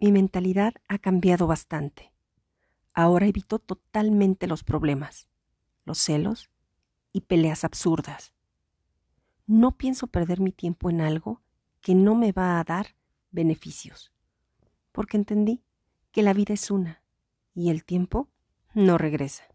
mi mentalidad ha cambiado bastante. Ahora evito totalmente los problemas, los celos y peleas absurdas. No pienso perder mi tiempo en algo que no me va a dar beneficios, porque entendí que la vida es una y el tiempo no regresa.